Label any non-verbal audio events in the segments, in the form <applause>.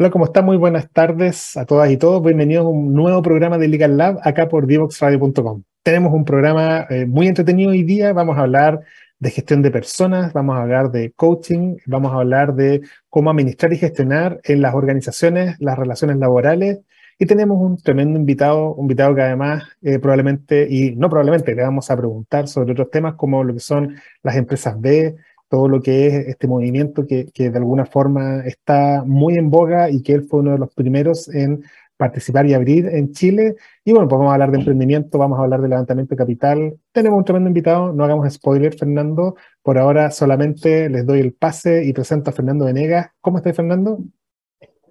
Hola, ¿cómo están? Muy buenas tardes a todas y todos. Bienvenidos a un nuevo programa de Legal Lab acá por divoxradio.com. Tenemos un programa eh, muy entretenido hoy día. Vamos a hablar de gestión de personas, vamos a hablar de coaching, vamos a hablar de cómo administrar y gestionar en las organizaciones las relaciones laborales. Y tenemos un tremendo invitado, un invitado que además eh, probablemente, y no probablemente, le vamos a preguntar sobre otros temas como lo que son las empresas B, todo lo que es este movimiento que, que, de alguna forma está muy en boga y que él fue uno de los primeros en participar y abrir en Chile. Y bueno, pues vamos a hablar de emprendimiento, vamos a hablar de levantamiento de capital. Tenemos un tremendo invitado, no hagamos spoiler, Fernando. Por ahora solamente les doy el pase y presento a Fernando Venegas. ¿Cómo estás, Fernando?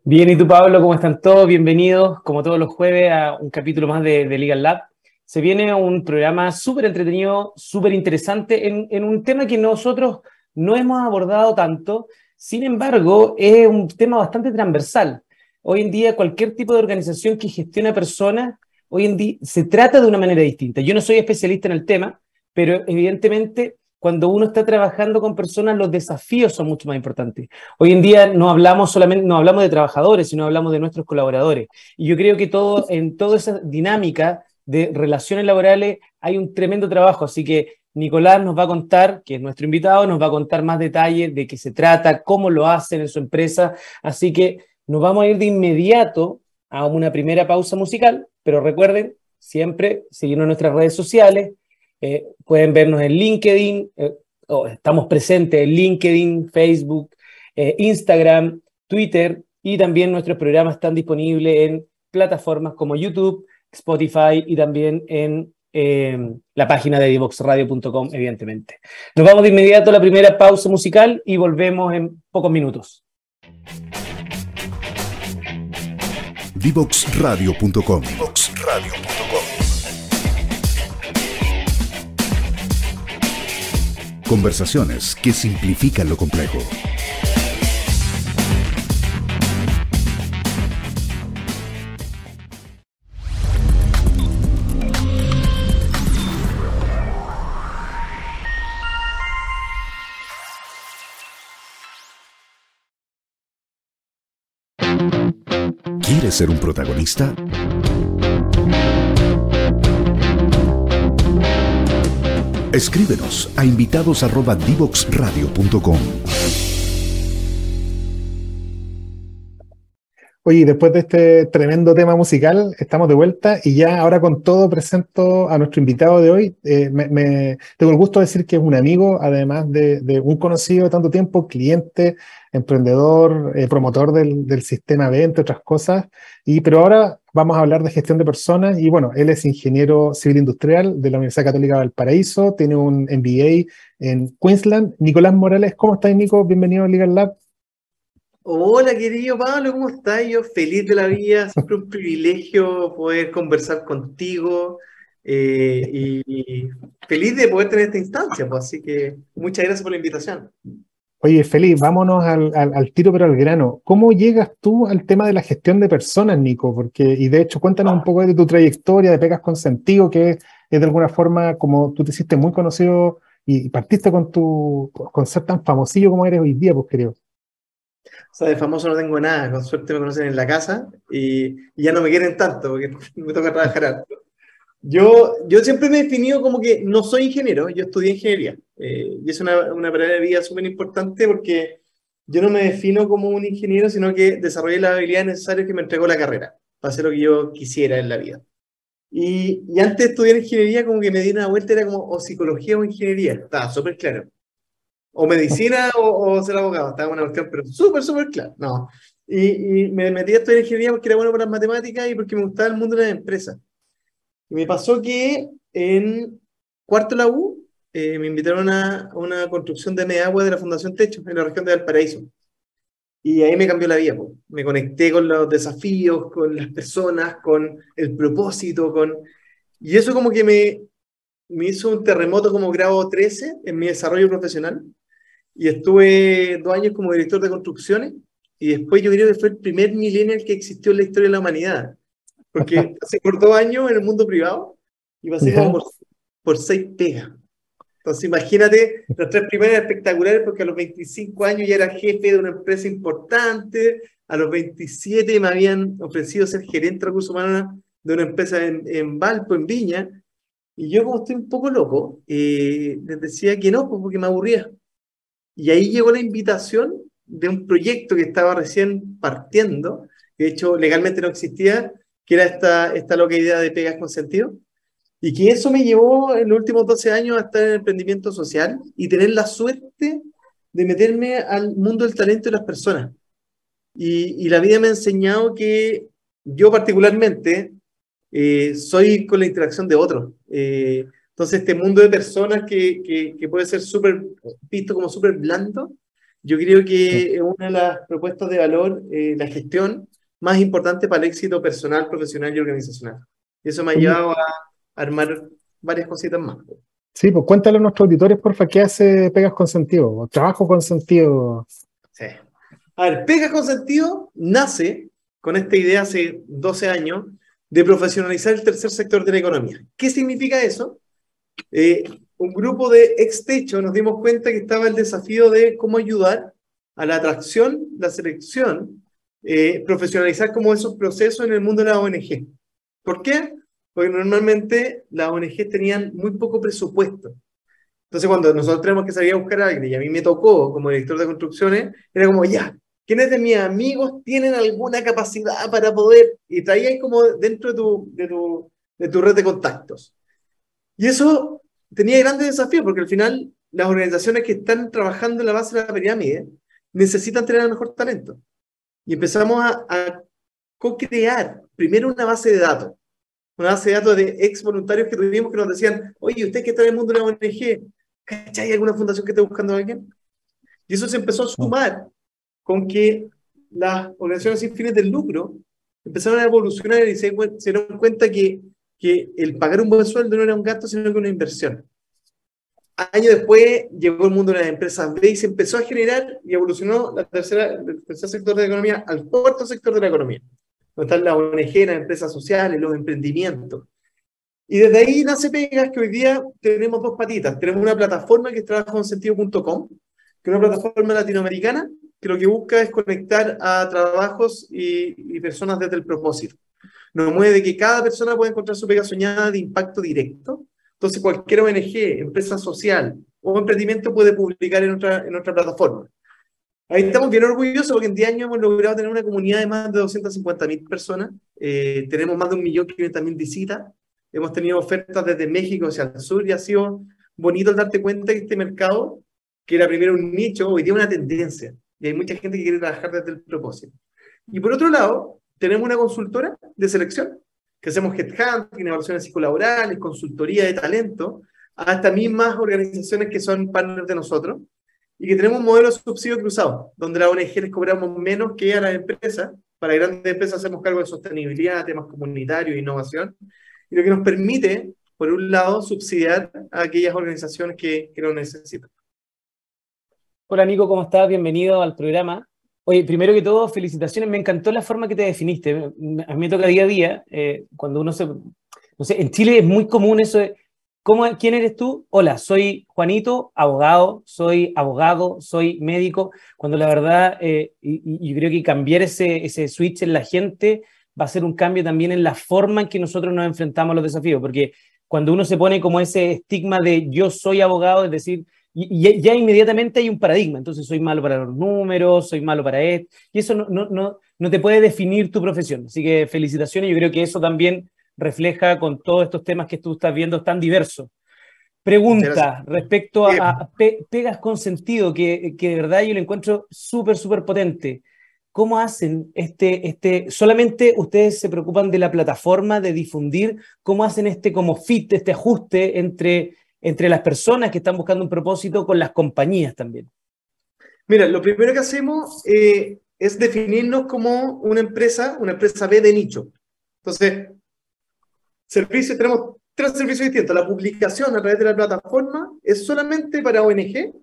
Bien, ¿y tú, Pablo? ¿Cómo están todos? Bienvenidos, como todos los jueves, a un capítulo más de, de Legal Lab. Se viene un programa súper entretenido, súper interesante en, en un tema que nosotros no hemos abordado tanto, sin embargo, es un tema bastante transversal. Hoy en día, cualquier tipo de organización que gestiona personas, hoy en día se trata de una manera distinta. Yo no soy especialista en el tema, pero evidentemente cuando uno está trabajando con personas, los desafíos son mucho más importantes. Hoy en día no hablamos solamente, no hablamos de trabajadores, sino hablamos de nuestros colaboradores. Y yo creo que todo, en toda esa dinámica de relaciones laborales hay un tremendo trabajo. Así que Nicolás nos va a contar, que es nuestro invitado, nos va a contar más detalles de qué se trata, cómo lo hacen en su empresa. Así que nos vamos a ir de inmediato a una primera pausa musical, pero recuerden siempre seguirnos en nuestras redes sociales. Eh, pueden vernos en LinkedIn, eh, estamos presentes en LinkedIn, Facebook, eh, Instagram, Twitter y también nuestros programas están disponibles en plataformas como YouTube, Spotify y también en Em, la página de divoxradio.com, evidentemente. Nos vamos de inmediato a la primera pausa musical y volvemos en pocos minutos. Divoxradio.com Conversaciones que simplifican lo complejo. ¿Quieres ser un protagonista? Escríbenos a invitados@divoxradio.com. Oye, después de este tremendo tema musical, estamos de vuelta y ya ahora con todo presento a nuestro invitado de hoy. Eh, me, tengo el gusto de decir que es un amigo, además de, un conocido de tanto tiempo, cliente, emprendedor, eh, promotor del, del, sistema B, entre otras cosas. Y, pero ahora vamos a hablar de gestión de personas y bueno, él es ingeniero civil industrial de la Universidad Católica de Valparaíso, tiene un MBA en Queensland. Nicolás Morales, ¿cómo estás, Nico? Bienvenido a Legal Lab. Hola, querido Pablo, ¿cómo estás? Yo feliz de la vida, siempre un privilegio poder conversar contigo eh, y, feliz de poder tener esta instancia, pues, así que muchas gracias por la invitación. Oye, Feliz, vámonos al, al, tiro pero al grano. ¿Cómo llegas tú al tema de la gestión de personas, Nico? Porque, y de hecho, cuéntanos un poco de tu trayectoria de Pegas con Sentido, que es, de alguna forma como tú te hiciste muy conocido y partiste con tu con ser tan famosillo como eres hoy día, pues creo. O sea, de famoso no tengo nada, con suerte me conocen en la casa y, y ya no me quieren tanto porque <laughs> me toca trabajar alto. Yo, yo siempre me he definido como que no soy ingeniero, yo estudié ingeniería. Eh, y es una, una parada de vida súper importante porque yo no me defino como un ingeniero, sino que desarrollé las habilidades necesarias que me entregó la carrera para hacer lo que yo quisiera en la vida. Y, y antes de estudiar ingeniería, como que me di una vuelta, era como o psicología o ingeniería, estaba súper claro. O medicina o, o, ser abogado, estaba una cuestión, pero súper, súper claro. No. Y, y me metí a estudiar ingeniería porque era bueno para las matemáticas y porque me gustaba el mundo de las empresas. Y me pasó que en cuarto la U eh, me invitaron a una construcción de media agua de la Fundación Techo en la región de Valparaíso. Y ahí me cambió la vida. Me conecté con los desafíos, con las personas, con el propósito, con... Y eso como que me, me hizo un terremoto como grado 13 en mi desarrollo profesional. Y estuve dos años como director de construcciones. Y después yo creo que fue el primer millennial que existió en la historia de la humanidad porque <laughs> hace por dos años en el mundo privado y pasé como por, por seis pegas. Entonces, imagínate, las tres primeras espectaculares, porque a los 25 años ya era jefe de una empresa importante, a los 27 me habían ofrecido ser gerente de recursos humanos de una empresa en, en Valpo, en Viña, y yo como estoy un poco loco, eh, les decía que no, pues, porque me aburría. Y ahí llegó la invitación de un proyecto que estaba recién partiendo, que de hecho legalmente no existía, que era esta, esta loca idea de pegas con sentido, y que eso me llevó en los últimos 12 años a estar en el emprendimiento social y tener la suerte de meterme al mundo del talento de las personas. Y, y la vida me ha enseñado que yo particularmente eh, soy con la interacción de otros. Eh, entonces, este mundo de personas que, que, que puede ser súper visto como súper blando, yo creo que es una de las propuestas de valor, eh, la gestión más importante para el éxito personal, profesional y organizacional. Y eso me ha llevado a armar varias cositas más. Sí, pues cuéntale a nuestros auditores, porfa, ¿qué hace Pegas con Sentido? ¿O trabajo con sentido? Sí. A ver, Pegas con Sentido nace con esta idea hace 12 años de profesionalizar el tercer sector de la economía. ¿Qué significa eso? Eh, un grupo de ex-techo nos dimos cuenta que estaba el desafío de cómo ayudar a la atracción, la selección, eh, profesionalizar como esos procesos en el mundo de la ONG. ¿Por qué? Porque normalmente las ONG tenían muy poco presupuesto. Entonces, cuando nosotros tenemos que salir a buscar a alguien, y a mí me tocó como director de construcciones, era como, ya, ¿quiénes de mis amigos tienen alguna capacidad para poder? Y traían como dentro de tu, de tu, de tu red de contactos. Y eso tenía grandes desafíos, porque al final las organizaciones que están trabajando en la base de la pirámide necesitan tener el mejor talento. Y empezamos a, a co-crear primero una base de datos, una base de datos de ex voluntarios que tuvimos que nos decían, oye, usted que está en el mundo de la ONG, ¿hay alguna fundación que esté buscando a alguien? Y eso se empezó a sumar con que las organizaciones sin fines de lucro empezaron a evolucionar y se, se dieron cuenta que, que el pagar un buen sueldo no era un gasto, sino que una inversión. Años después llegó el mundo de las empresas B y se empezó a generar y evolucionó la tercera, el tercer sector de la economía al cuarto sector de la economía, donde están las ONG, las empresas sociales, los emprendimientos. Y desde ahí nace Pegas, que hoy día tenemos dos patitas. Tenemos una plataforma que es trabajonsentido.com, que es una plataforma latinoamericana que lo que busca es conectar a trabajos y, y personas desde el propósito. Nos mueve de que cada persona pueda encontrar su pega soñada de impacto directo. Entonces, cualquier ONG, empresa social o emprendimiento puede publicar en otra, en otra plataforma. Ahí estamos bien orgullosos porque en 10 años hemos logrado tener una comunidad de más de 250.000 personas. Eh, tenemos más de 1.500.000 visitas. Hemos tenido ofertas desde México hacia el sur y ha sido bonito darte cuenta que este mercado, que era primero un nicho, hoy día una tendencia y hay mucha gente que quiere trabajar desde el propósito. Y por otro lado, tenemos una consultora de selección, que hacemos headhunting, evaluaciones psicolaborales, consultoría de talento, a estas mismas organizaciones que son partners de nosotros, y que tenemos un modelo de subsidio cruzado, donde la ONG les cobramos menos que a las empresas, para grandes empresas hacemos cargo de sostenibilidad, temas comunitarios, innovación, y lo que nos permite, por un lado, subsidiar a aquellas organizaciones que, que lo necesitan. Hola Nico, ¿cómo estás? Bienvenido al programa. Oye, primero que todo, felicitaciones. Me encantó la forma que te definiste. A mí me toca día a día, eh, cuando uno se... No sé, en Chile es muy común eso de, ¿cómo, ¿quién eres tú? Hola, soy Juanito, abogado, soy abogado, soy médico, cuando la verdad, eh, y, y, creo que cambiar ese, ese switch en la gente va a ser un cambio también en la forma en que nosotros nos enfrentamos a los desafíos, porque cuando uno se pone como ese estigma de yo soy abogado, es decir, y, ya inmediatamente hay un paradigma. Entonces, soy malo para los números, soy malo para esto, y eso no, no, no, no te puede definir tu profesión. Así que felicitaciones, yo creo que eso también refleja con todos estos temas que tú estás viendo tan diversos. Pregunta respecto a, a pe, pegas con sentido, que, que, de verdad yo lo encuentro súper, súper potente. ¿Cómo hacen este, este, solamente ustedes se preocupan de la plataforma, de difundir, cómo hacen este como fit, este ajuste entre entre las personas que están buscando un propósito con las compañías también? Mira, lo primero que hacemos eh, es definirnos como una empresa, una empresa B de nicho. Entonces, servicios, tenemos tres servicios distintos. La publicación a través de la plataforma es solamente para ONG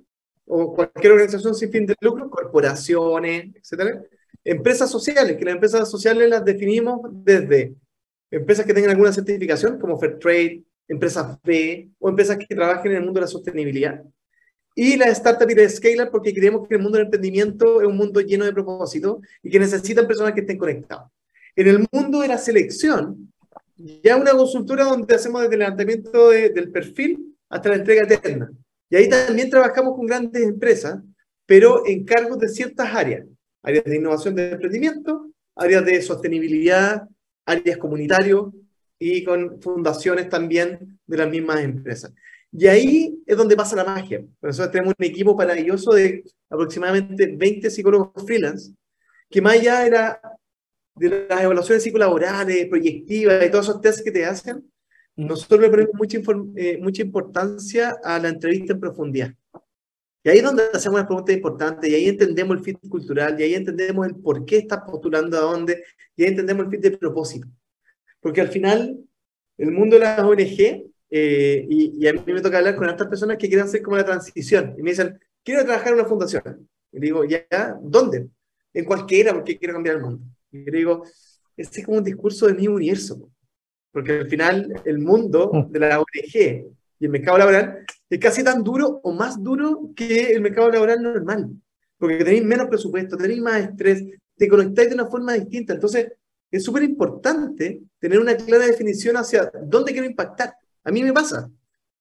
o cualquier organización sin fin de lucro, corporaciones, etc. Empresas sociales, que las empresas sociales las definimos desde empresas que tengan alguna certificación, como Fair Trade, empresas B o empresas que trabajen en el mundo de la sostenibilidad. y la startup y la scale porque creemos que el mundo del emprendimiento es un mundo lleno de propósito y que necesitan personas que estén conectadas. En el mundo de la selección, ya una consultora donde hacemos desde el levantamiento del perfil hasta la entrega eterna. Y ahí también trabajamos con grandes empresas, pero en cargos de ciertas áreas. Áreas de innovación de emprendimiento, áreas de sostenibilidad, áreas comunitarios y con fundaciones también de las mismas empresas. Y ahí es donde pasa la magia. Nosotros tenemos un equipo maravilloso de aproximadamente 20 psicólogos freelance, que más allá era de las evaluaciones psicolaborales, proyectivas y todos esos tests que te hacen, nosotros le ponemos mucha, eh, mucha importancia a la entrevista en profundidad. Y ahí es donde hacemos las preguntas importantes, y ahí entendemos el fit cultural, y ahí entendemos el por qué estás postulando a dónde, y ahí entendemos el fit de propósito. Porque al final, el mundo de las ONG, eh, y, y, a mí me toca hablar con estas personas que quieren hacer como la transición, y me dicen, quiero trabajar en una fundación. Y digo, ¿ya? ¿Dónde? En cualquiera, porque quiero cambiar el mundo. Y digo, este es como un discurso de mi universo, porque al final el mundo de la ONG y el mercado laboral es casi tan duro o más duro que el mercado laboral normal, porque tenéis menos presupuesto, tenéis más estrés, te conectáis de una forma distinta. Entonces, es súper importante tener una clara definición hacia dónde quiero impactar. A mí me pasa.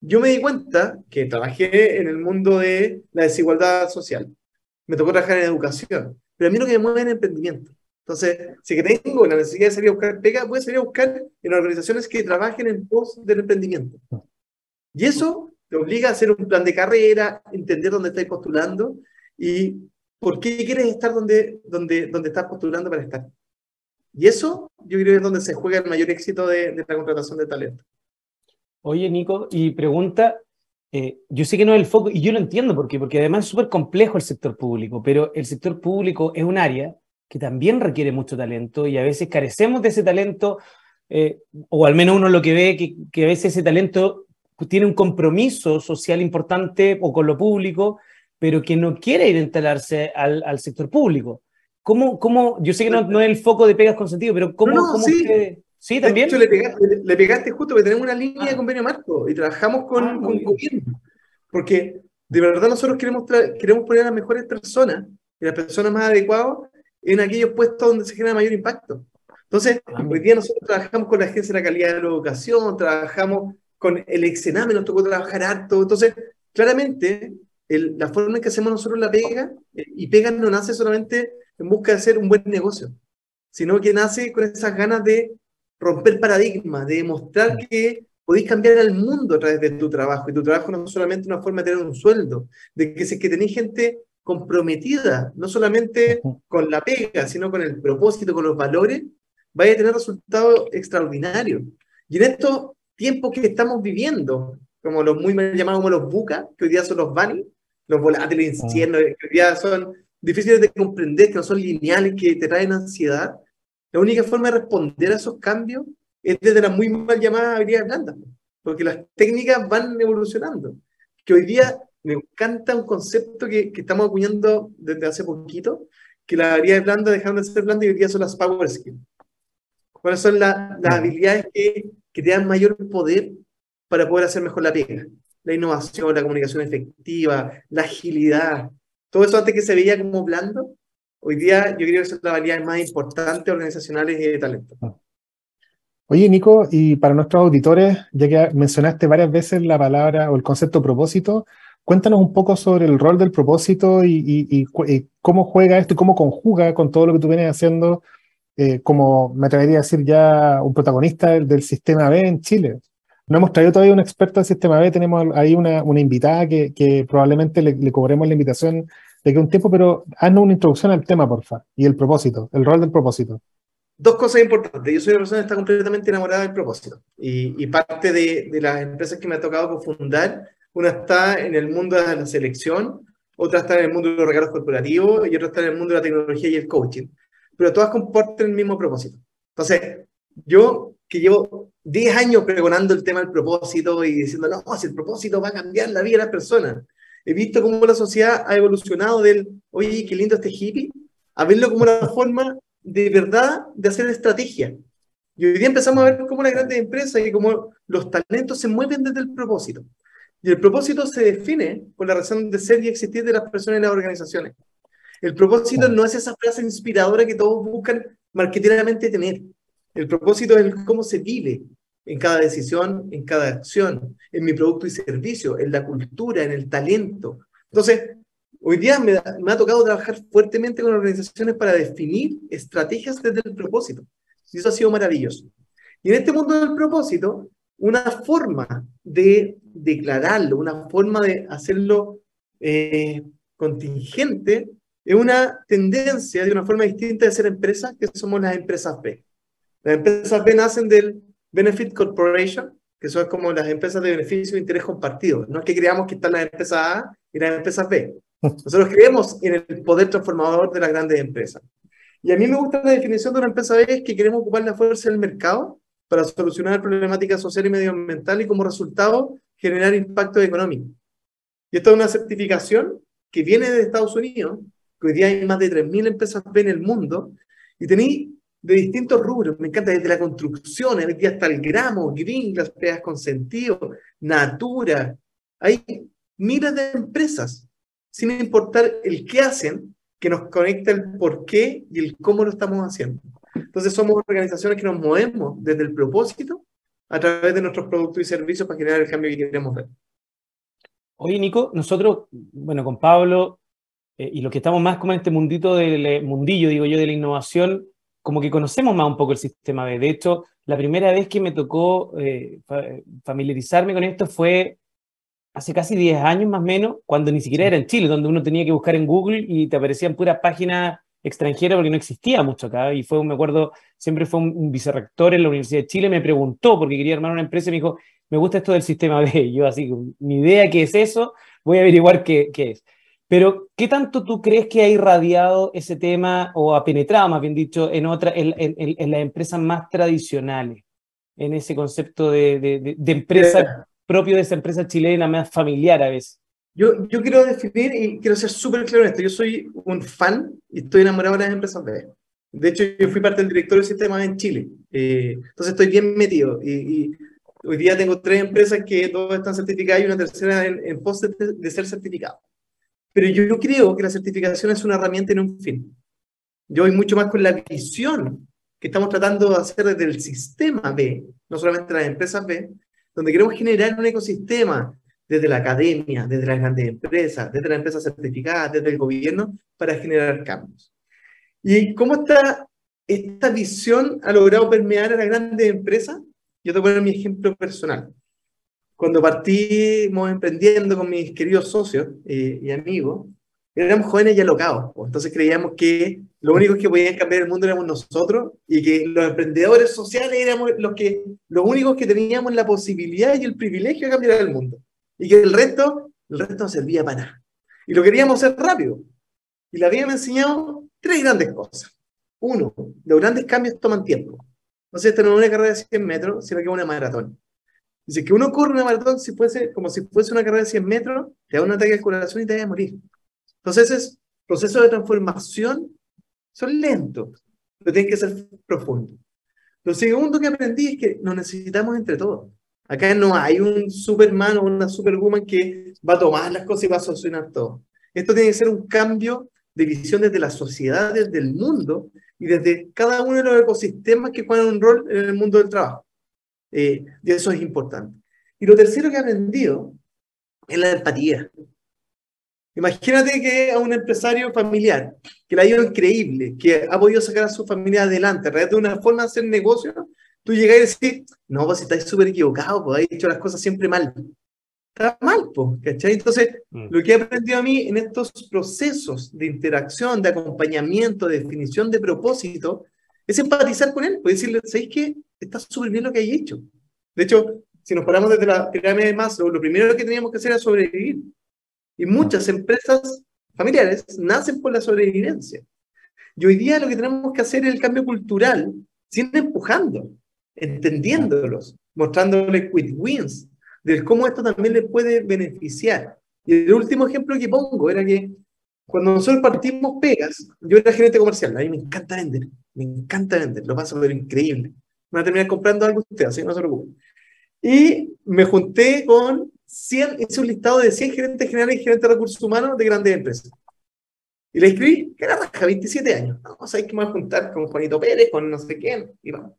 Yo me di cuenta que trabajé en el mundo de la desigualdad social. Me tocó trabajar en educación. Pero a mí lo que me mueve es el emprendimiento. Entonces, si tengo la necesidad de salir a buscar pega, voy a salir a buscar en organizaciones que trabajen en pos del emprendimiento. Y eso te obliga a hacer un plan de carrera, entender dónde estás postulando y por qué quieres estar donde, donde, donde estás postulando para estar. Y eso yo creo que es donde se juega el mayor éxito de, la contratación de talento. Oye, Nico, y pregunta, eh, yo sé que no es el foco, y yo lo entiendo porque, porque además es súper complejo el sector público, pero el sector público es un área que también requiere mucho talento y a veces carecemos de ese talento, eh, o al menos uno lo que ve que, que, a veces ese talento tiene un compromiso social importante o con lo público, pero que no quiere ir a instalarse al, al sector público. ¿Cómo, cómo, yo sé que no, no, es el foco de pegas con sentido, pero ¿cómo, no, cómo sí. usted... Sí, también. le, pegaste, le, pegaste, justo porque tenemos una línea ah. de convenio marco y trabajamos con, Ah, con gobierno. Porque de verdad nosotros queremos, queremos poner a las mejores personas y las personas más adecuadas en aquellos puestos donde se genera mayor impacto. Entonces, Ah, hoy día nosotros trabajamos con la Agencia de la Calidad de la Educación, trabajamos con el Exename, nos tocó trabajar harto. Entonces, claramente, el- la forma en que hacemos nosotros la pega, eh, y pega no nace solamente en busca de hacer un buen negocio, sino que nace con esas ganas de romper paradigmas, de demostrar que podéis cambiar el mundo a través de tu trabajo. Y tu trabajo no es solamente una forma de tener un sueldo, de que si es que tenéis gente comprometida, no solamente con la pega, sino con el propósito, con los valores, vaya a tener resultados extraordinarios. Y en estos tiempos que estamos viviendo, como los muy mal llamados como los buca, que hoy día son los bunny, los volátiles inciernos, que hoy día son difíciles de comprender, que no son lineales, que te traen ansiedad, la única forma de responder a esos cambios es desde las muy mal llamadas habilidades blandas, porque las técnicas van evolucionando. Que hoy día me encanta un concepto que, que estamos acuñando desde hace poquito, que las habilidades blandas dejaron de ser blandas y hoy día son las power skills. ¿Cuáles son la- las habilidades que, que te dan mayor poder para poder hacer mejor la pega? La innovación, la comunicación efectiva, la agilidad, todo eso antes que se veía como blando, hoy día yo creo que son las habilidades más importantes organizacionales y de talento. Oye, Nico, y para nuestros auditores, ya que mencionaste varias veces la palabra o el concepto propósito, cuéntanos un poco sobre el rol del propósito y, y cómo juega esto y cómo conjuga con todo lo que tú vienes haciendo, eh, como me atrevería a decir ya un protagonista del sistema B en Chile. No hemos traído todavía un experto del sistema B, tenemos ahí una, una invitada que, que probablemente le, le cobremos la invitación de que un tiempo, pero haznos una introducción al tema, porfa, y el propósito, el rol del propósito. Dos cosas importantes. Yo soy una persona que está completamente enamorada del propósito. Y, y parte de, de las empresas que me ha tocado cofundar, una está en el mundo de la selección, otra está en el mundo de los regalos corporativos y otra está en el mundo de la tecnología y el coaching. Pero todas comparten el mismo propósito. Entonces, yo que llevo 10 años pregonando el tema del propósito y diciendo, no, si el propósito va a cambiar la vida de las personas. He visto cómo la sociedad ha evolucionado del, oye, qué lindo este hippie, a verlo como una forma de verdad de hacer estrategia. Y hoy día empezamos a ver cómo las grandes empresas y cómo los talentos se mueven desde el propósito. Y el propósito se define por la razón de ser y existir de las personas y las organizaciones. El propósito no es esa frase inspiradora que todos buscan marketeramente tener. El propósito es cómo se vive en cada decisión, en cada acción, en mi producto y servicio, en la cultura, en el talento. Entonces, hoy día me, ha tocado trabajar fuertemente con organizaciones para definir estrategias desde el propósito. Y eso ha sido maravilloso. Y en este mundo del propósito, una forma de declararlo, una forma de hacerlo eh, contingente, es una tendencia de una forma distinta de ser empresa, que somos las empresas B. Las empresas B nacen del Benefit Corporation, que son como las empresas de beneficio e interés compartido. No es que creamos que están las empresas A y las empresas B. Nosotros creemos en el poder transformador de las grandes empresas. Y a mí me gusta la definición de una empresa B, es que queremos ocupar la fuerza del mercado para solucionar problemáticas sociales y medioambientales y como resultado generar impacto económico. Y esto es una certificación que viene de Estados Unidos, que hoy día hay más de 3.000 empresas B en el mundo, y tenéis de distintos rubros, me encanta, desde la construcción, hasta el gramo, green, las pegas con sentido, natura, hay miles de empresas, sin importar el qué hacen, que nos conecta el por qué y el cómo lo estamos haciendo. Entonces somos organizaciones que nos movemos desde el propósito a través de nuestros productos y servicios para generar el cambio que queremos ver. Oye, Nico, nosotros, bueno, con Pablo eh, y los que estamos más como en este mundito del eh, mundillo, digo yo, de la innovación, como que conocemos más un poco el sistema B. De hecho, la primera vez que me tocó eh, familiarizarme con esto fue hace casi 10 años más o menos, cuando ni siquiera era en Chile, donde uno tenía que buscar en Google y te aparecían puras páginas extranjera porque no existía mucho acá. Y fue, me acuerdo, siempre fue un, vicerrector en la Universidad de Chile, me preguntó porque quería armar una empresa y me dijo, me gusta esto del sistema B. <laughs> Y yo así, mi idea qué es eso, voy a averiguar qué, qué es. Pero, ¿qué tanto tú crees que ha irradiado ese tema o ha penetrado, más bien dicho, en, otra, en, en, en las empresas más tradicionales? En ese concepto de, de, de empresa propio de esa empresa chilena, más familiar a veces. Yo, yo quiero definir y quiero ser súper claro en esto. Yo soy un fan y estoy enamorado de las empresas B. De hecho, yo fui parte del directorio del sistema en Chile. Eh, entonces estoy bien metido. Y, hoy día tengo tres empresas que todas están certificadas y una tercera en, en pos de, ser certificado. Pero yo, creo que la certificación es una herramienta y no un fin. Yo voy mucho más con la visión que estamos tratando de hacer desde el sistema B, no solamente las empresas B, donde queremos generar un ecosistema desde la academia, desde las grandes empresas, desde las empresas certificadas, desde el gobierno, para generar cambios. ¿Y cómo está esta visión ha logrado permear a las grandes empresas? Yo te voy a poner mi ejemplo personal. Cuando partimos emprendiendo con mis queridos socios eh, y amigos, éramos jóvenes y alocados. Entonces creíamos que lo único que podían cambiar el mundo éramos nosotros y que los emprendedores sociales éramos los, que, los únicos que teníamos la posibilidad y el privilegio de cambiar el mundo y que el resto, el resto no servía para nada. Y lo queríamos hacer rápido. Y la vida me enseñado tres grandes cosas. Uno, los grandes cambios toman tiempo. Sé, esto no es una carrera de 100 metros, sino que es una maratón. Dice que uno corre una maratón si fuese, como si fuese una carrera de 100 metros, te da un ataque al corazón y te vas a morir. Entonces, esos procesos de transformación son lentos, pero tienen que ser profundos. Lo segundo que aprendí es que nos necesitamos entre todos. Acá no hay un Superman o una Superwoman que va a tomar las cosas y va a solucionar todo. Esto tiene que ser un cambio de visión desde las sociedades del mundo y desde cada uno de los ecosistemas que juegan un rol en el mundo del trabajo. Eh, y eso es importante. Y lo tercero que he aprendido es la empatía. Imagínate que a un empresario familiar que le ha ido increíble, que ha podido sacar a su familia adelante a través de una forma de hacer negocio tú llegas y decís, no, pues estáis súper equivocado, pues habéis hecho las cosas siempre mal. Está mal, pues, ¿cachai? Entonces, mm. lo que he aprendido a mí en estos procesos de interacción, de acompañamiento, de definición de propósito, es empatizar con él, pues decirle, ¿sabéis qué? Está súper bien lo que hay hecho. De hecho, si nos paramos desde la pirámide de Maslow, lo primero que teníamos que hacer era sobrevivir. Y muchas empresas familiares nacen por la sobrevivencia. Y hoy día lo que tenemos que hacer es el cambio cultural, sin empujando entendiéndolos, mostrándoles quick wins, de cómo esto también les puede beneficiar. Y el último ejemplo que pongo era que cuando nosotros partimos pegas, yo era gerente comercial, a mí me encanta vender, me encanta vender, lo paso ver increíble. Me voy a terminar comprando algo usted, así no se preocupe. Y me junté con 100, hice un listado de 100 gerentes generales y gerentes de recursos humanos de grandes empresas. Y le escribí, que era raja, 27 años. Vamos a ver que me voy a juntar con Juanito Pérez, con no sé quién. Y vamos.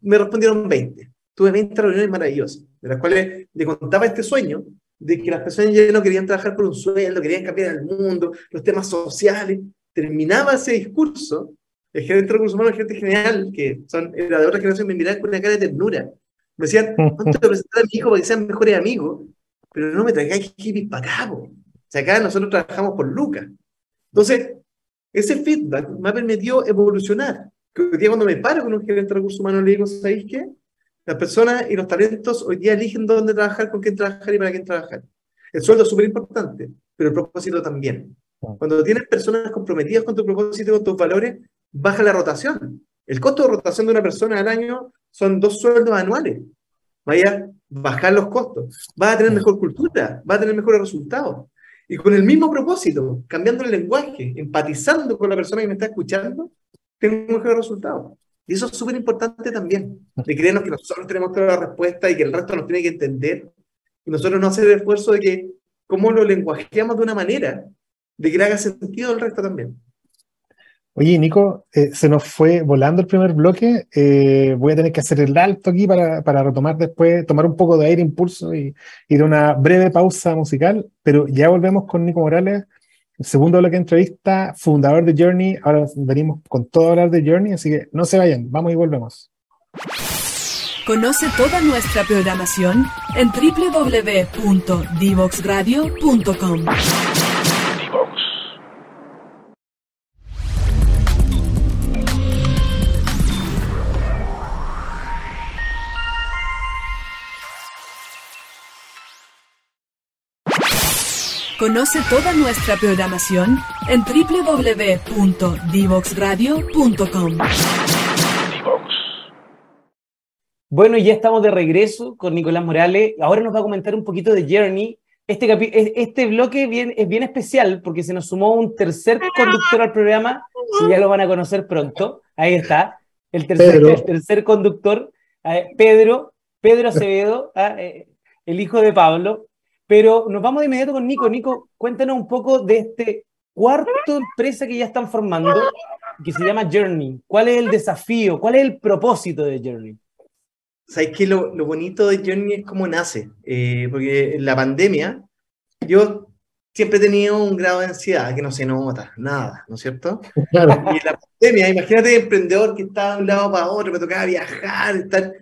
Me respondieron 20. Tuve 20 reuniones maravillosas, de las cuales le contaba este sueño de que las personas ya no querían trabajar por un sueldo, querían cambiar el mundo, los temas sociales. Terminaba ese discurso, el gerente de recursos humanos, el gerente general, que son, era de otra generación, me miraban con una cara de ternura. Me decían, ¿cuánto te presentar a mi hijo para que sean mejores amigos? Pero no me traigáis hippies para acá, O sea, acá nosotros trabajamos por lucas. Entonces, ese feedback me ha permitido evolucionar. Que hoy día cuando me paro con un gerente de recursos humanos le digo, ¿sabéis qué? Las personas y los talentos hoy día eligen dónde trabajar, con quién trabajar y para quién trabajar. El sueldo es súper importante, pero el propósito también. Cuando tienes personas comprometidas con tu propósito y con tus valores, baja la rotación. El costo de rotación de una persona al año son dos sueldos anuales. Vaya a bajar los costos, va a tener mejor cultura, va a tener mejores resultados. Y con el mismo propósito, cambiando el lenguaje, empatizando con la persona que me está escuchando, tengo un mejor resultado. Y eso es súper importante también, de creernos que nosotros tenemos toda la respuesta y que el resto nos tiene que entender. Y nosotros no hacer el esfuerzo de que, cómo lo lenguajeamos de una manera, de que le haga sentido al resto también. Oye, Nico, eh, se nos fue volando el primer bloque. Eh, voy a tener que hacer el alto aquí para, para, retomar después, tomar un poco de aire, impulso y ir a una breve pausa musical. Pero ya volvemos con Nico Morales, el segundo bloque de entrevista, fundador de Journey. Ahora venimos con todo hablar de Journey, así que no se vayan, vamos y volvemos. Conoce toda nuestra programación en www.divoxradio.com. Conoce toda nuestra programación en www.divoxradio.com. Bueno, ya estamos de regreso con Nicolás Morales. Ahora nos va a comentar un poquito de Journey. Este, este bloque bien, es bien especial porque se nos sumó un tercer conductor al programa, ya lo van a conocer pronto. Ahí está, el tercer, el tercer conductor, eh, Pedro, Pedro Acevedo, ah, eh, el hijo de Pablo. Pero nos vamos de inmediato con Nico. Nico, cuéntanos un poco de este cuarto empresa que ya están formando, que se llama Journey. ¿Cuál es el desafío? ¿Cuál es el propósito de Journey? Sabes que lo, lo, bonito de Journey es cómo nace, eh, porque en la pandemia yo siempre he tenido un grado de ansiedad que no se nota, nada, ¿no es cierto? <laughs> Claro. Y en la pandemia, imagínate emprendedor que estaba de un lado para otro, me tocaba viajar, estar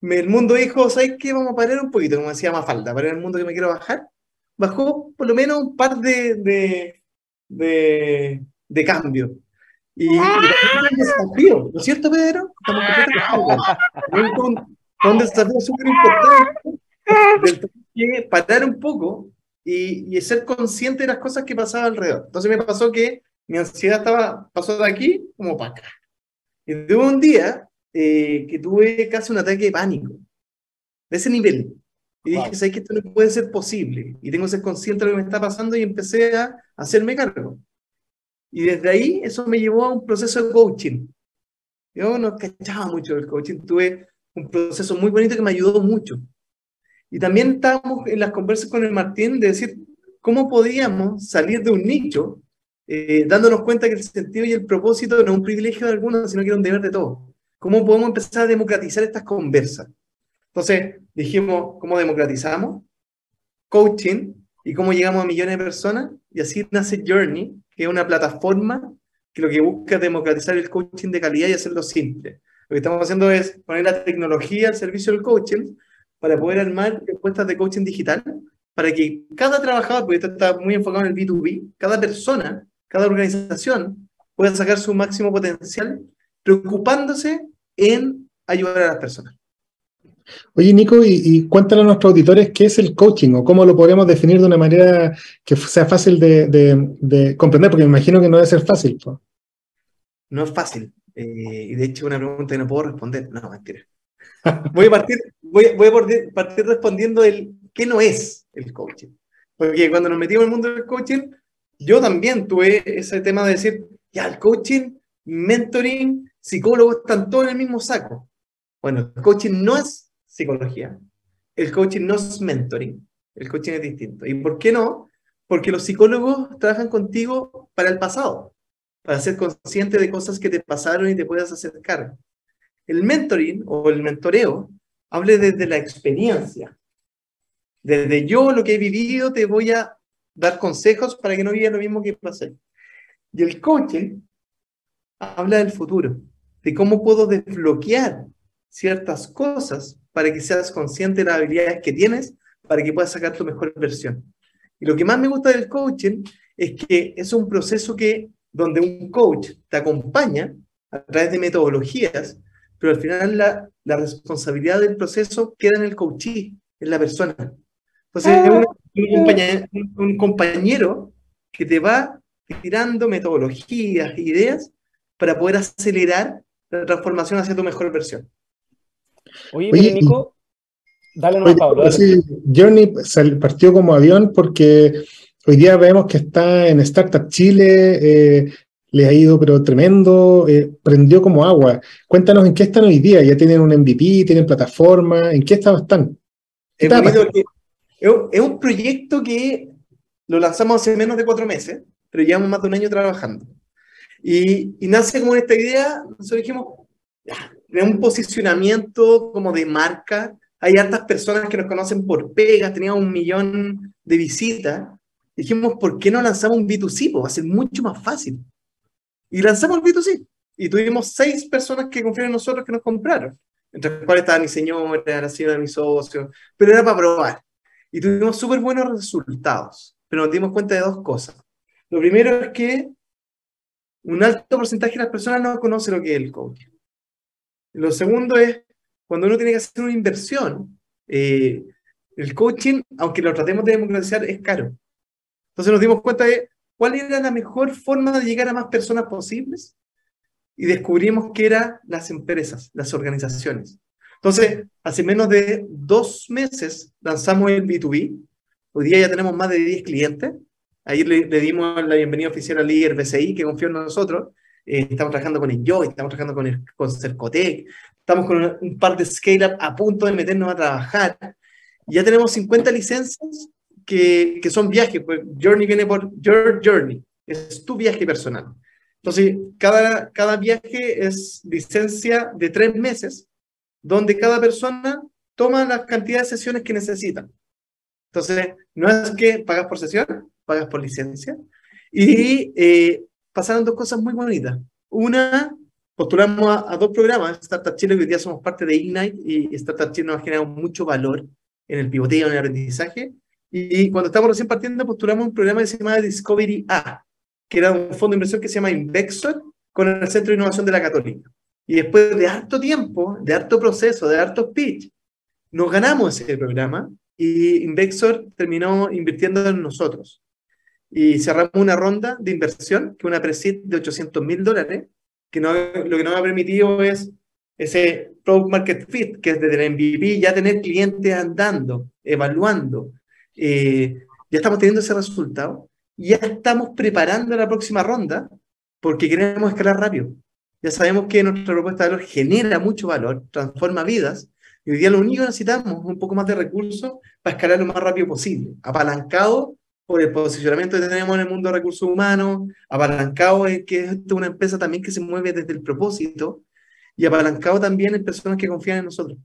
el mundo dijo, ¿sabes qué? Vamos a parar un poquito, como decía Mafalda, para el mundo que me quiero bajar. Bajó por lo menos un par de, de, de, de cambios. Y, y un desafío, ¿no es cierto, Pedro? Estamos con un desafío súper importante que parar un poco y, y, ser consciente de las cosas que pasaban alrededor. Entonces me pasó que mi ansiedad estaba, pasó de aquí como para acá. Y de un día eh, que tuve casi un ataque de pánico, de ese nivel. Y dije, ¿sabes que esto no puede ser posible? Y tengo que ser consciente de lo que me está pasando y empecé a hacerme cargo. Y desde ahí eso me llevó a un proceso de coaching. Yo no cachaba mucho del coaching, tuve un proceso muy bonito que me ayudó mucho. Y también estábamos en las conversas con el Martín de decir cómo podíamos salir de un nicho, eh, dándonos cuenta que el sentido y el propósito no es un privilegio de algunos, sino que era un deber de todos. ¿Cómo podemos empezar a democratizar estas conversas? Entonces, dijimos, ¿cómo democratizamos? Coaching y cómo llegamos a millones de personas. Y así nace Journey, que es una plataforma que lo que busca es democratizar el coaching de calidad y hacerlo simple. Lo que estamos haciendo es poner la tecnología al servicio del coaching para poder armar encuestas de coaching digital, para que cada trabajador, porque esto está muy enfocado en el B2B, cada persona, cada organización pueda sacar su máximo potencial preocupándose en ayudar a las personas. Oye, Nico, y, y, cuéntale a nuestros auditores qué es el coaching o cómo lo podemos definir de una manera que sea fácil de, de, comprender, porque me imagino que no debe ser fácil. No es fácil. Eh, y de hecho, una pregunta que no puedo responder. No, mentira. Voy a partir, voy, voy a partir respondiendo el qué no es el coaching. Porque cuando nos metimos en el mundo del coaching, yo también tuve ese tema de decir, ya, el coaching, mentoring, psicólogos están todos en el mismo saco. Bueno, el coaching no es psicología, el coaching no es mentoring, El coaching es distinto. ¿Y por qué no? Porque los psicólogos trabajan contigo para el pasado, para ser consciente de cosas que te pasaron y te puedas acercar. El mentoring o el mentoreo hable desde la experiencia. Desde yo lo que he vivido te voy a dar consejos para que no vivas lo mismo que pasé. Y el coaching habla del futuro, de cómo puedo desbloquear ciertas cosas para que seas consciente de las habilidades que tienes, para que puedas sacar tu mejor versión. Y lo que más me gusta del coaching es que es un proceso que donde un coach te acompaña a través de metodologías, pero al final la, la responsabilidad del proceso queda en el coachee, en la persona. Entonces, es un, un, compañero, un compañero que te va tirando metodologías, ideas, para poder acelerar la transformación hacia tu mejor versión. Oye, Oye Nico, dale nomás, Pablo. Dale. Sí, Journey partió como avión porque hoy día vemos que está en Startup Chile, eh, les ha ido pero tremendo, eh, prendió como agua. Cuéntanos en qué están hoy día, ya tienen un MVP, tienen plataforma, ¿en qué estado están? Es, es un proyecto que lo lanzamos hace menos de cuatro meses, pero llevamos más de un año trabajando. Y, y nace como esta idea, nosotros dijimos, de un posicionamiento como de marca. Hay hartas personas que nos conocen por pegas, teníamos un millón de visitas. Dijimos, ¿por qué no lanzamos un B2C? Pues va a ser mucho más fácil. Y lanzamos el B2C. Y tuvimos seis personas que confiaron en nosotros que nos compraron. Entre las cuales estaba mi señora, la señora de mi socio. Pero era para probar. Y tuvimos súper buenos resultados. Pero nos dimos cuenta de dos cosas. Lo primero es que un alto porcentaje de las personas no conoce lo que es el coaching. Lo segundo es, cuando uno tiene que hacer una inversión, eh, el coaching, aunque lo tratemos de democratizar, es caro. Entonces nos dimos cuenta de cuál era la mejor forma de llegar a más personas posibles y descubrimos que eran las empresas, las organizaciones. Entonces, hace menos de dos meses lanzamos el B2B. Hoy día ya tenemos más de 10 clientes Ayer le, le, dimos la bienvenida oficial al líder BCI que confió en nosotros. Eh, estamos trabajando con Enjoy, estamos trabajando con, el, con Cercotec, estamos con un, un par de scale-up a punto de meternos a trabajar. Ya tenemos 50 licencias que, que son viajes, pues Journey viene por Your Journey, es tu viaje personal. Entonces, cada, cada viaje es licencia de tres meses, donde cada persona toma la cantidad de sesiones que necesita. Entonces, no es que pagas por sesión, pagas por licencia. Y eh, pasaron dos cosas muy bonitas. Una, postulamos a, a, dos programas, Startup Chile, que hoy día somos parte de Ignite, y Startup Chile nos ha generado mucho valor en el pivoteo, en el aprendizaje. Y, cuando estamos recién partiendo, postulamos un programa que se llama Discovery A, que era un fondo de inversión que se llama Invexor, con el Centro de Innovación de la Católica. Y después de harto tiempo, de harto proceso, de harto pitch, nos ganamos ese programa y Invexor terminó invirtiendo en nosotros y cerramos una ronda de inversión, que una pre de 800 mil dólares, que no, lo que nos ha permitido es ese product market fit, que es desde el MVP ya tener clientes andando, evaluando. Eh, ya estamos teniendo ese resultado. Ya estamos preparando la próxima ronda porque queremos escalar rápido. Ya sabemos que nuestra propuesta de valor genera mucho valor, transforma vidas, y hoy día lo único que necesitamos es un poco más de recursos para escalar lo más rápido posible, apalancado por el posicionamiento que tenemos en el mundo de recursos humanos, apalancado en que es una empresa también que se mueve desde el propósito y apalancado también en personas que confían en nosotros.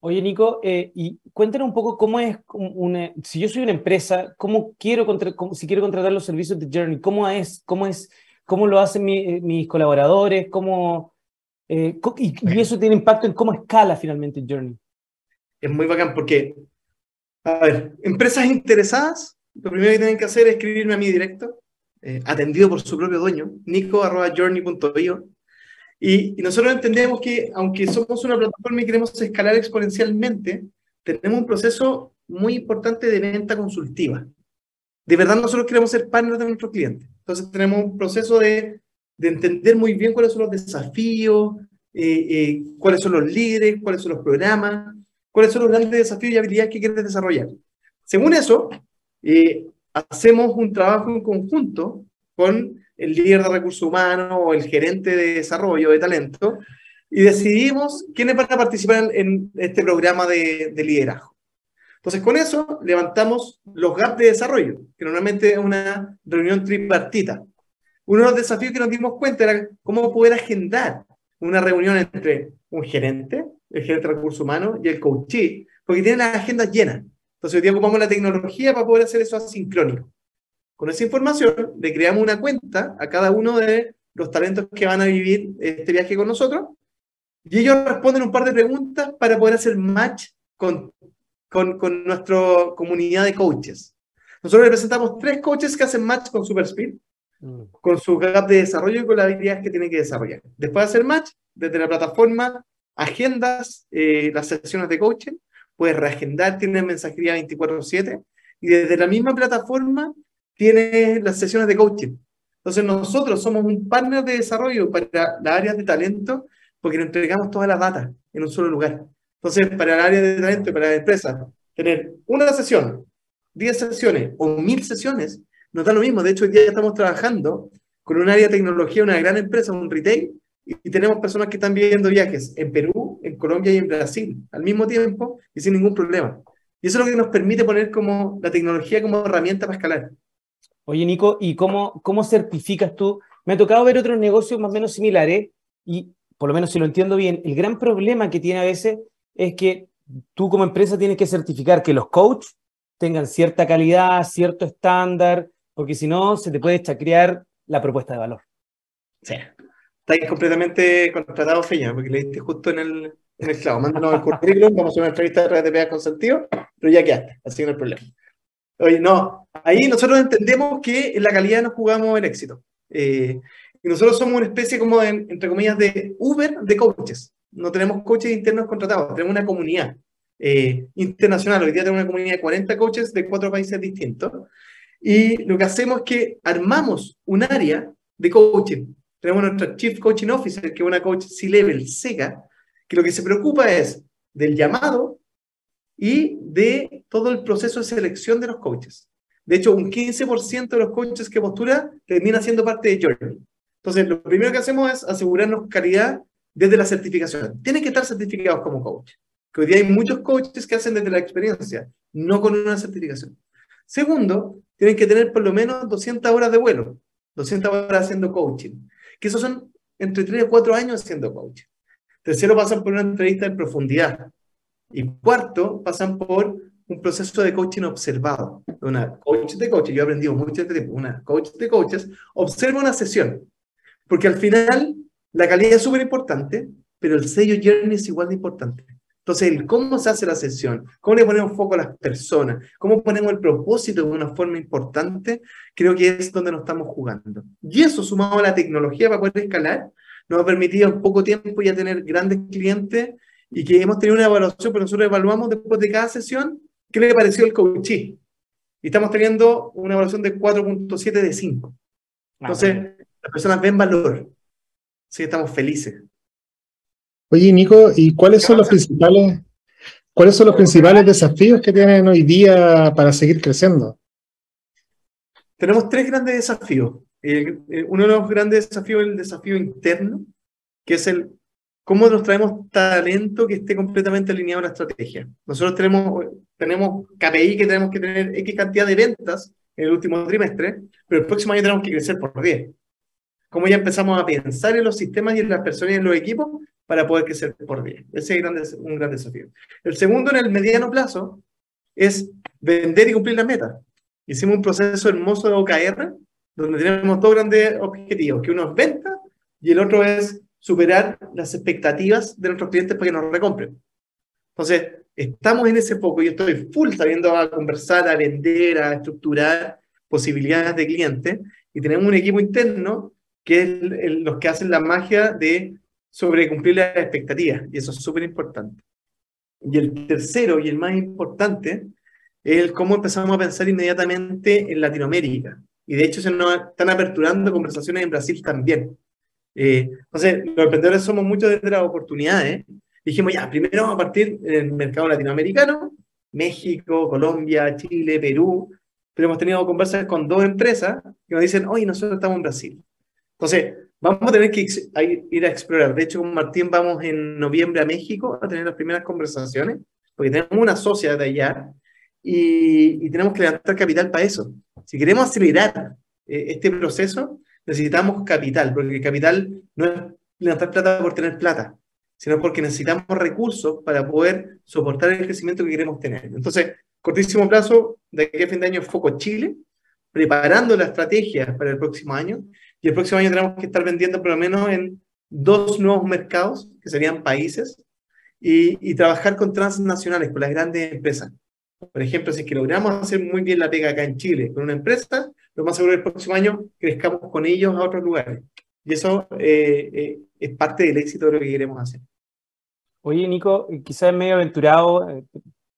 Oye, Nico, eh, y cuéntanos un poco cómo es una, si yo soy una empresa, cómo quiero contra, cómo, si quiero contratar los servicios de Journey, cómo es, cómo es, cómo lo hacen mi, mis colaboradores, cómo, eh, y, y, eso tiene impacto en cómo escala finalmente Journey. Es muy bacán porque a ver, empresas interesadas, lo primero que tienen que hacer es escribirme a mí directo, eh, atendido por su propio dueño, nico.journey.io. Y, nosotros entendemos que, aunque somos una plataforma y queremos escalar exponencialmente, tenemos un proceso muy importante de venta consultiva. De verdad, nosotros queremos ser partners de nuestros clientes. Entonces, tenemos un proceso de, de entender muy bien cuáles son los desafíos, eh, eh, cuáles son los líderes, cuáles son los programas, cuáles son los grandes desafíos y habilidades que quieres desarrollar. Según eso, eh, hacemos un trabajo en conjunto con el líder de recursos humanos o el gerente de desarrollo de talento y decidimos quiénes van a participar en, este programa de, de, liderazgo. Entonces, con eso levantamos los gaps de desarrollo, que normalmente es una reunión tripartita. Uno de los desafíos que nos dimos cuenta era cómo poder agendar una reunión entre un gerente, el gerente de recursos humanos y el coachee, porque tienen las agendas llenas. Entonces, hoy día ocupamos la tecnología para poder hacer eso asincrónico. Con esa información, le creamos una cuenta a cada uno de los talentos que van a vivir este viaje con nosotros y ellos responden un par de preguntas para poder hacer match con, con, con nuestra comunidad de coaches. Nosotros representamos tres coaches que hacen match con SuperSpeed, mm. con su gap de desarrollo y con las habilidades que tienen que desarrollar. Después de hacer match, desde la plataforma, agendas eh, las sesiones de coaching, puedes reagendar, tienes mensajería 24/7 y desde la misma plataforma tienes las sesiones de coaching. Entonces nosotros somos un partner de desarrollo para las áreas de talento porque nos entregamos toda la data en un solo lugar. Entonces, para el área de talento y para la empresa, tener una sesión, 10 sesiones o mil sesiones, nos da lo mismo. De hecho, hoy día estamos trabajando con un área de tecnología, una gran empresa, un retail, y tenemos personas que están viviendo viajes en Perú, en Colombia y en Brasil al mismo tiempo y sin ningún problema. Y eso es lo que nos permite poner como la tecnología como herramienta para escalar. Oye, Nico, ¿y cómo, cómo certificas tú? Me ha tocado ver otros negocios más o menos similares y, por lo menos si lo entiendo bien, el gran problema que tiene a veces es que tú como empresa tienes que certificar que los coaches tengan cierta calidad, cierto estándar, porque si no, se te puede chacrear la propuesta de valor. Sí, estáis completamente contratado, Feña, porque le diste justo en el, en el clavo. Mándanos el currículum, vamos a una entrevista de RTPA con sentido, pero ya quedaste, así no hay problema. Oye, no, ahí nosotros entendemos que en la calidad nos jugamos el éxito. Eh, y nosotros somos una especie como, de, entre comillas, de Uber de coaches. No tenemos coaches internos contratados, tenemos una comunidad eh, internacional. Hoy día tenemos una comunidad de 40 coaches de cuatro países distintos. Y lo que hacemos es que armamos un área de coaching. Tenemos nuestra Chief Coaching Officer, que es una coach C-Level, SEGA, que lo que se preocupa es del llamado y de todo el proceso de selección de los coaches. De hecho, un 15% de los coaches que postula termina siendo parte de Journey. Entonces, lo primero que hacemos es asegurarnos calidad desde la certificación. Tienen que estar certificados como coach. Que hoy día hay muchos coaches que hacen desde la experiencia, no con una certificación. Segundo, tienen que tener por lo menos 200 horas de vuelo, 200 horas haciendo coaching, que esos son entre 3 y 4 años haciendo coaching. Tercero, pasan por una entrevista en profundidad, y cuarto, pasan por un proceso de coaching observado. Una coach de coaches, yo he aprendido mucho este tiempo, una coach de coaches, observa una sesión, porque al final la calidad es súper importante, pero el sello Journey es igual de importante. Entonces, el cómo se hace la sesión, cómo le ponemos foco a las personas, cómo ponemos el propósito de una forma importante, creo que es donde nos estamos jugando. Y eso, sumado a la tecnología para poder escalar, nos ha permitido en poco tiempo ya tener grandes clientes y que hemos tenido una evaluación, pero nosotros evaluamos después de cada sesión qué le pareció el coaching. Y estamos teniendo una evaluación de 4.7 de 5. Ah, Entonces, las personas ven valor. Que estamos felices. Oye, Nico, ¿y cuáles son los principales, cuáles son los principales desafíos que tienen hoy día para seguir creciendo? Tenemos tres grandes desafíos. uno de los grandes desafíos es el desafío interno, que es el ¿Cómo nos traemos talento que esté completamente alineado a la estrategia? Nosotros tenemos, tenemos KPI que tenemos que tener X cantidad de ventas en el último trimestre, pero el próximo año tenemos que crecer por 10. ¿Cómo ya empezamos a pensar en los sistemas y en las personas y en los equipos para poder crecer por 10? Ese es un gran desafío. El segundo, en el mediano plazo, es vender y cumplir las metas. Hicimos un proceso hermoso de OKR, donde tenemos dos grandes objetivos, que uno es venta y el otro es superar las expectativas de nuestros clientes para que nos recompren. Entonces, estamos en ese foco y estoy full sabiendo a conversar, a vender, a estructurar posibilidades de clientes y tenemos un equipo interno que es los que hacen la magia de sobrecumplir las expectativas y eso es súper importante. Y el tercero y el más importante es el cómo empezamos a pensar inmediatamente en Latinoamérica. Y de hecho se nos están aperturando conversaciones en Brasil también. Eh, entonces, los emprendedores somos muchos de las oportunidades. Dijimos, ya, primero vamos a partir en el mercado latinoamericano, México, Colombia, Chile, Perú, pero hemos tenido conversas con dos empresas que nos dicen, oye, nosotros estamos en Brasil. Entonces, vamos a tener que ir a explorar. De hecho, con Martín vamos en noviembre a México a tener las primeras conversaciones, porque tenemos una socia de allá, y, tenemos que levantar capital para eso. Si queremos acelerar eh, este proceso, necesitamos capital, porque el capital no es levantar plata por tener plata, sino porque necesitamos recursos para poder soportar el crecimiento que queremos tener. Entonces, cortísimo plazo, de aquí a fin de año, foco Chile, preparando la estrategia para el próximo año, y el próximo año tenemos que estar vendiendo por lo menos en dos nuevos mercados, que serían países, y, trabajar con transnacionales, con las grandes empresas. Por ejemplo, si es que logramos hacer muy bien la pega acá en Chile con una empresa, lo más seguro es que el próximo año crezcamos con ellos a otros lugares. Y eso eh, eh, es parte del éxito de lo que queremos hacer. Oye, Nico, quizás es medio aventurado, eh,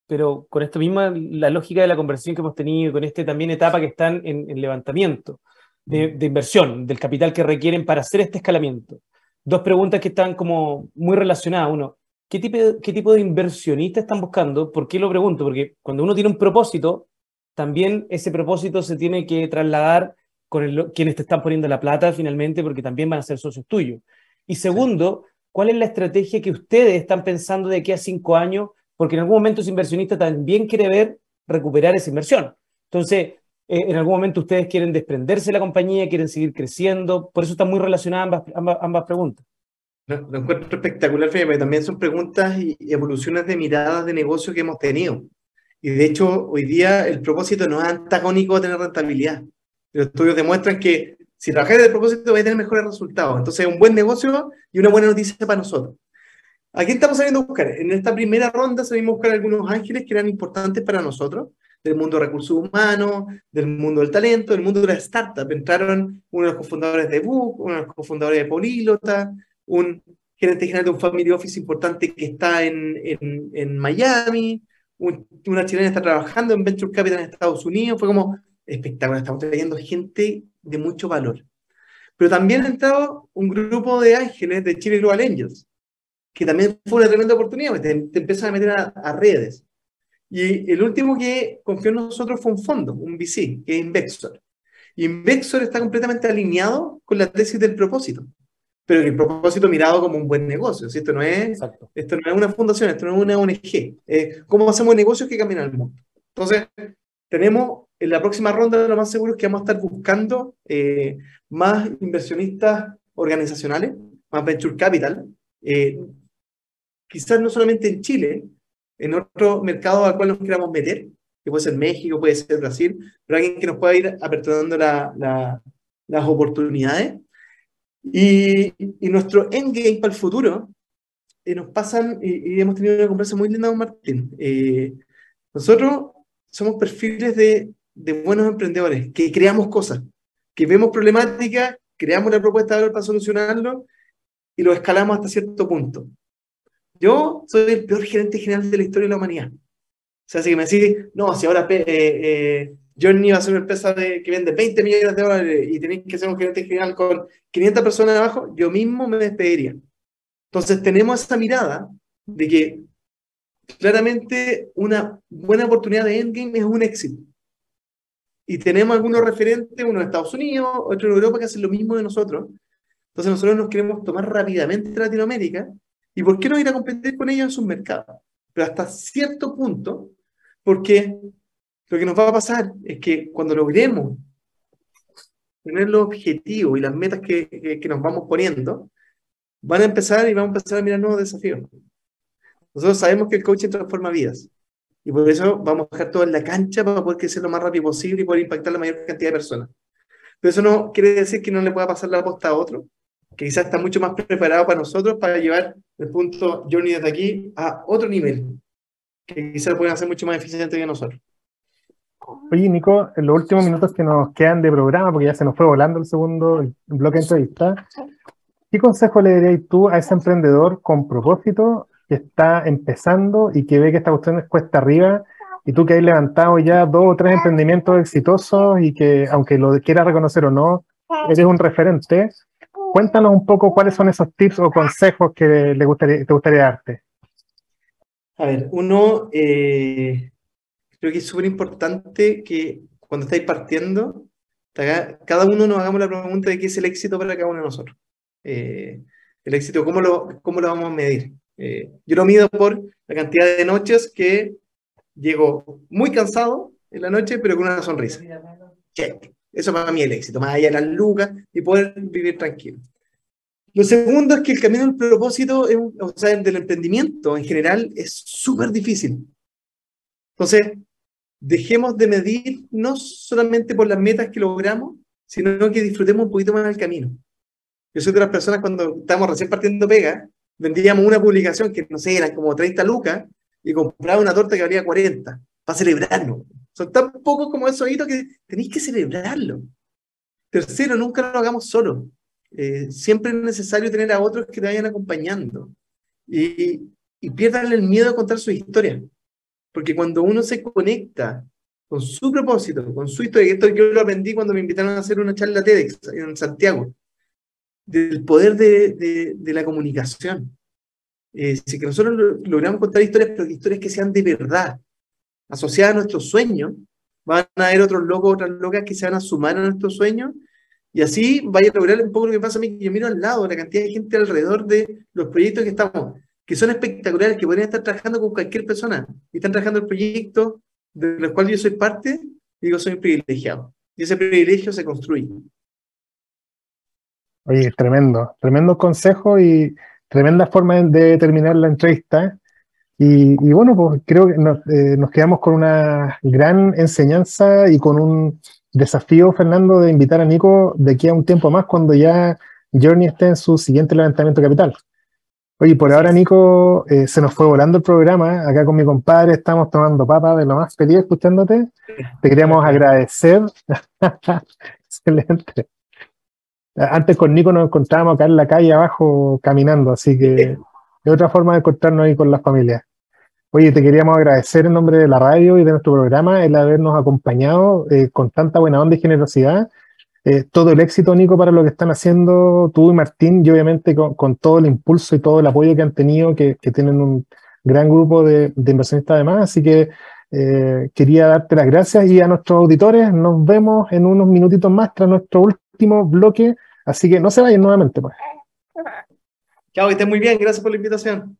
pero con esto mismo, la lógica de la conversación que hemos tenido, con esta también etapa que están en, en levantamiento de, de, inversión, del capital que requieren para hacer este escalamiento. Dos preguntas que están como muy relacionadas. Uno, ¿qué tipo, de, qué tipo de inversionista están buscando? ¿Por qué lo pregunto? Porque cuando uno tiene un propósito, también ese propósito se tiene que trasladar con el, quienes te están poniendo la plata finalmente, porque también van a ser socios tuyos. Y segundo, ¿cuál es la estrategia que ustedes están pensando de aquí a cinco años? Porque en algún momento ese inversionista también quiere ver recuperar esa inversión. Entonces, eh, en algún momento ustedes quieren desprenderse de la compañía, quieren seguir creciendo, por eso están muy relacionadas ambas, ambas, ambas preguntas. Lo, encuentro espectacular, pero también son preguntas y evoluciones de miradas de negocio que hemos tenido. Y de hecho, hoy día el propósito no es antagónico a tener rentabilidad. Los estudios demuestran que si trabajas desde el propósito vas a tener mejores resultados. Entonces, es un buen negocio y una buena noticia para nosotros. ¿A quién estamos saliendo a buscar? En esta primera ronda salimos a buscar algunos ángeles que eran importantes para nosotros, del mundo de recursos humanos, del mundo del talento, del mundo de la startup. Entraron uno de los cofundadores de Book, uno de los cofundadores de Políglota, un gerente general de un family office importante que está en, en, en Miami, una chilena está trabajando en Venture Capital en Estados Unidos, fue como espectacular, estamos trayendo gente de mucho valor. Pero también ha entrado un grupo de ángeles de Chile Global Angels, que también fue una tremenda oportunidad, te, te empiezan a meter a, a, redes. Y el último que confió en nosotros fue un fondo, un VC, que es Invexor. Y Invexor está completamente alineado con la tesis del propósito pero el propósito mirado como un buen negocio. Esto, no es, esto no es una fundación, esto no es una ONG. Eh, ¿Cómo hacemos negocios que caminan el mundo? Entonces, tenemos en la próxima ronda, lo más seguro es que vamos a estar buscando eh, más inversionistas organizacionales, más venture capital, eh, quizás no solamente en Chile, en otro mercado al cual nos queramos meter, que puede ser México, puede ser Brasil, pero alguien que nos pueda ir aperturando la, la, las oportunidades y, y nuestro endgame para el futuro, eh, nos pasan, y, y, hemos tenido una conversa muy linda con Martín. Eh, nosotros somos perfiles de, de buenos emprendedores, que creamos cosas, que vemos problemáticas, creamos una propuesta de valor para solucionarlo y lo escalamos hasta cierto punto. Yo soy el peor gerente general de la historia de la humanidad. O sea, si me decís, no, si ahora eh, eh, Johnny va a ser una empresa de, que vende 20 millones de dólares y tenéis que ser un gerente general con 500 personas abajo, yo mismo me despediría. Entonces tenemos esa mirada de que claramente una buena oportunidad de endgame es un éxito. Y tenemos algunos referentes, uno en Estados Unidos, otro en Europa, que hacen lo mismo de nosotros. Entonces nosotros nos queremos tomar rápidamente Latinoamérica. ¿Y por qué no ir a competir con ellos en sus mercados? Pero hasta cierto punto, porque lo que nos va a pasar es que cuando logremos tener los objetivos y las metas que, que, que, nos vamos poniendo, van a empezar y vamos a empezar a mirar nuevos desafíos. Nosotros sabemos que el coaching transforma vidas y por eso vamos a dejar todo en la cancha para poder crecer lo más rápido posible y poder impactar la mayor cantidad de personas. Pero eso no quiere decir que no le pueda pasar la aposta a otro, que quizás está mucho más preparado para nosotros para llevar el punto Journey desde aquí a otro nivel, que quizás pueden hacer mucho más eficiente que nosotros. Oye, Nico, en los últimos minutos que nos quedan de programa, porque ya se nos fue volando el segundo bloque de entrevista, ¿qué consejo le darías tú a ese emprendedor con propósito que está empezando y que ve que esta cuestión es cuesta arriba y tú que has levantado ya dos o tres emprendimientos exitosos y que, aunque lo quieras reconocer o no, eres un referente? Cuéntanos un poco cuáles son esos tips o consejos que le gustaría, te gustaría darte. A ver, uno, eh, creo que es súper importante que cuando estáis partiendo, cada uno nos hagamos la pregunta de qué es el éxito para cada uno de nosotros. Eh, el éxito, ¿cómo lo, cómo lo vamos a medir? Eh, yo lo mido por la cantidad de noches que llego muy cansado en la noche, pero con una sonrisa. Check. Eso para mí es el éxito, más allá de las lucas y poder vivir tranquilo. Lo segundo es que el camino del propósito, o sea, del emprendimiento en general, es súper difícil. Entonces, dejemos de medir no solamente por las metas que logramos, sino que disfrutemos un poquito más del camino. Yo soy de las personas cuando estamos recién partiendo pega, vendíamos una publicación que, no sé, eran como 30 lucas y compraba una torta que valía 40 para celebrarlo. Son tan pocos como esos hitos que tenéis que celebrarlo. Tercero, nunca lo hagamos solo. Eh, siempre es necesario tener a otros que te vayan acompañando. Y, y pierdan el miedo a contar su historia. Porque cuando uno se conecta con su propósito, con su historia, y esto yo lo aprendí cuando me invitaron a hacer una charla TEDx en Santiago, del poder de, de, la comunicación. Eh, si que nosotros logramos contar historias, pero historias que sean de verdad, asociadas a nuestros sueños, van a haber otros locos, otras locas que se van a sumar a nuestros sueños, y así vaya a lograr un poco lo que pasa a mí, que yo miro al lado, la cantidad de gente alrededor de los proyectos que estamos, que son espectaculares, que podrían estar trabajando con cualquier persona, y están trabajando el proyecto de los cuales yo soy parte, digo, soy privilegiado. Y ese privilegio se construye. Oye, tremendo, tremendo consejo y tremenda forma de terminar la entrevista. Y, bueno, pues creo que eh, nos, quedamos con una gran enseñanza y con un desafío, Fernando, de invitar a Nico de aquí a un tiempo más cuando ya Journey esté en su siguiente levantamiento capital. Oye, por ahora, Nico, eh, se nos fue volando el programa. Acá con mi compadre estamos tomando papa de lo más feliz escuchándote. Te queríamos agradecer. <laughs> Excelente. Antes con Nico nos encontrábamos acá en la calle abajo caminando, así que es otra forma de encontrarnos ahí con las familias. Oye, te queríamos agradecer en nombre de la radio y de nuestro programa el habernos acompañado eh, con tanta buena onda y generosidad. Eh, todo el éxito, Nico, para lo que están haciendo tú y Martín, y obviamente con, todo el impulso y todo el apoyo que han tenido, que, tienen un gran grupo de, inversionistas además. Así que eh, quería darte las gracias y a nuestros auditores nos vemos en unos minutitos más tras nuestro último bloque Así que no se vayan nuevamente. Pues. Chao, que estén muy bien. Gracias por la invitación.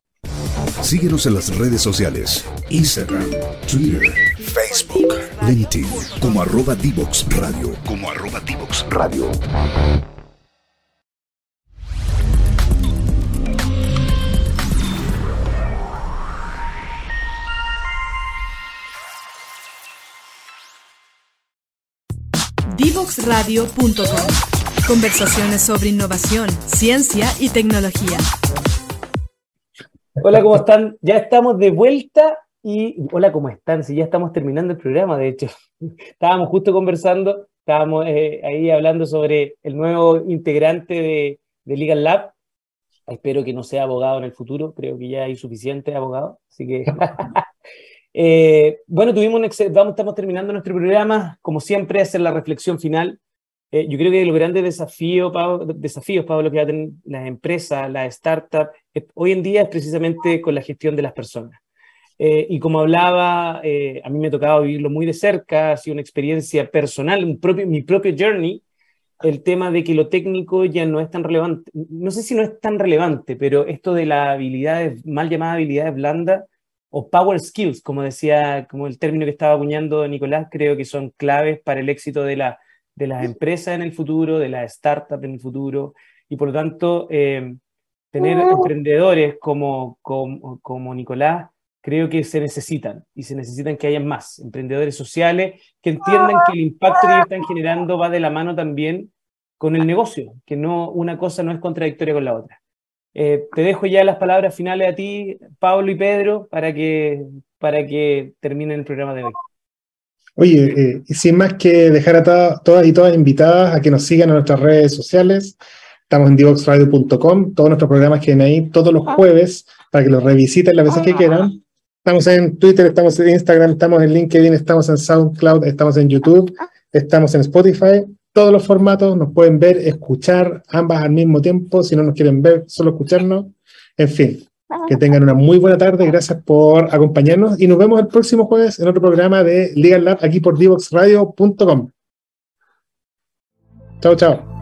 Síguenos en las redes sociales. Instagram, Twitter, Facebook, LinkedIn, como arroba Divox Radio. Como arroba Divox Radio. Divoxradio.com Conversaciones sobre innovación, ciencia y tecnología. Hola, ¿cómo están? Ya estamos de vuelta y hola, ¿cómo están? Si ya estamos terminando el programa, de hecho. <laughs> Estábamos justo conversando, estábamos eh, ahí hablando sobre el nuevo integrante de, Legal Lab. Espero que no sea abogado en el futuro, creo que ya hay suficiente abogado, así que... <laughs> Eh, bueno, tuvimos un vamos, estamos terminando nuestro programa, como siempre, hacer la reflexión final eh, yo creo que los grandes desafíos, Pablo, desafíos, Pablo, que tener las empresas, las startups, eh, hoy en día es precisamente con la gestión de las personas. Eh, y como hablaba, a mí me ha tocado vivirlo muy de cerca, ha sido una experiencia personal, un propio, mi propio journey, el tema de que lo técnico ya no es tan relevante. No sé si no es tan relevante, pero esto de las habilidades, mal llamadas habilidades blandas, o power skills, como decía, como el término que estaba acuñando Nicolás, creo que son claves para el éxito de la de las empresas en el futuro, de las startups en el futuro, y por lo tanto, eh, tener emprendedores como, como, como, Nicolás, creo que se necesitan, y se necesitan que haya más emprendedores sociales que entiendan que el impacto que ellos están generando va de la mano también con el negocio, que no, una cosa no es contradictoria con la otra. Eh, te dejo ya las palabras finales a ti, Pablo y Pedro, para que, para que terminen el programa de hoy. Oye, eh, y sin más que dejar a todas y todas invitadas a que nos sigan en nuestras redes sociales. Estamos en divoxradio.com, todos nuestros programas quedan ahí todos los jueves para que los revisiten las veces que quieran. Estamos en Twitter, estamos en Instagram, estamos en LinkedIn, estamos en SoundCloud, estamos en YouTube, estamos en Spotify. Todos los formatos nos pueden ver, escuchar, ambas al mismo tiempo. Si no nos quieren ver, solo escucharnos. En fin, que tengan una muy buena tarde, gracias por acompañarnos y nos vemos el próximo jueves en otro programa de Legal Lab aquí por divoxradio.com. Chao, chao.